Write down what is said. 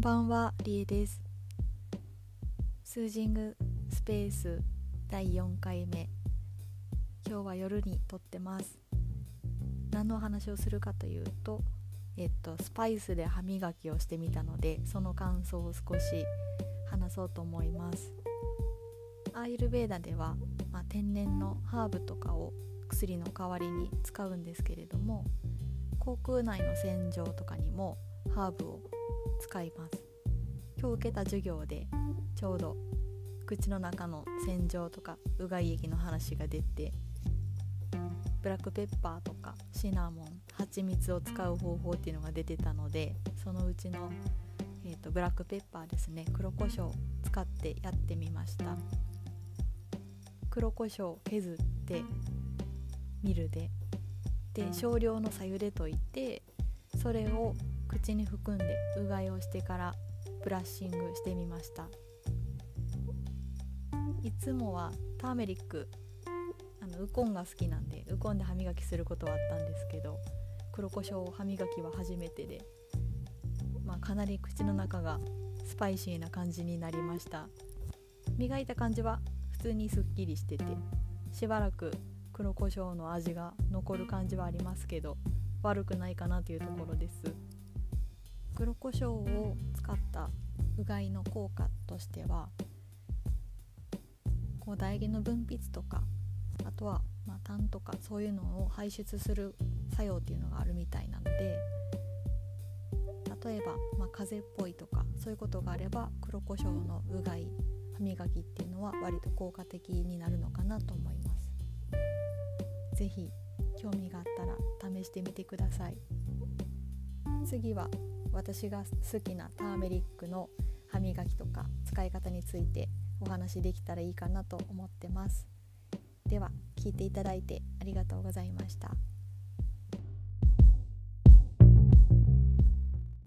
んばんは、りえです。スージングスペース第4回目。今日は夜に撮ってます。何の話をするかというと、えっと、スパイスで歯磨きをしてみたので、その感想を少し話そうと思います。アーユルベーダでは、まあ、天然のハーブとかを薬の代わりに使うんですけれども、口腔内の洗浄とかにもハーブを使います。今日受けた授業でちょうど口の中の洗浄とかうがい液の話が出てブラックペッパーとかシナモン蜂蜜を使う方法っていうのが出てたのでそのうちの、えーと、ブラックペッパーですね。黒胡椒を使ってやってみました。黒胡椒削ってミルで。で少量のさゆでといてそれを口に含んでうがいをしてからブラッシングしてみました。いつもはターメリックあのウコンが好きなんでウコンで歯磨きすることはあったんですけど黒胡椒歯磨きは初めてで、まあ、かなり口の中がスパイシーな感じになりました。磨いた感じは普通にすっきりしててしばらく黒胡椒の味が残る感じはありますけど悪くないかなというところです。黒胡椒を使ったうがいの効果としてはこう唾液の分泌とかあとは、まあ、痰とかそういうのを排出する作用っていうのがあるみたいなので例えば、まあ、風邪っぽいとかそういうことがあれば黒胡椒のうがい歯磨きっていうのは割と効果的になるのかなと思います。是非興味があったら試してみてください。次は私が好きなターメリックの歯磨きとか使い方についてお話できたらいいかなと思ってますでは聞いていただいてありがとうございました。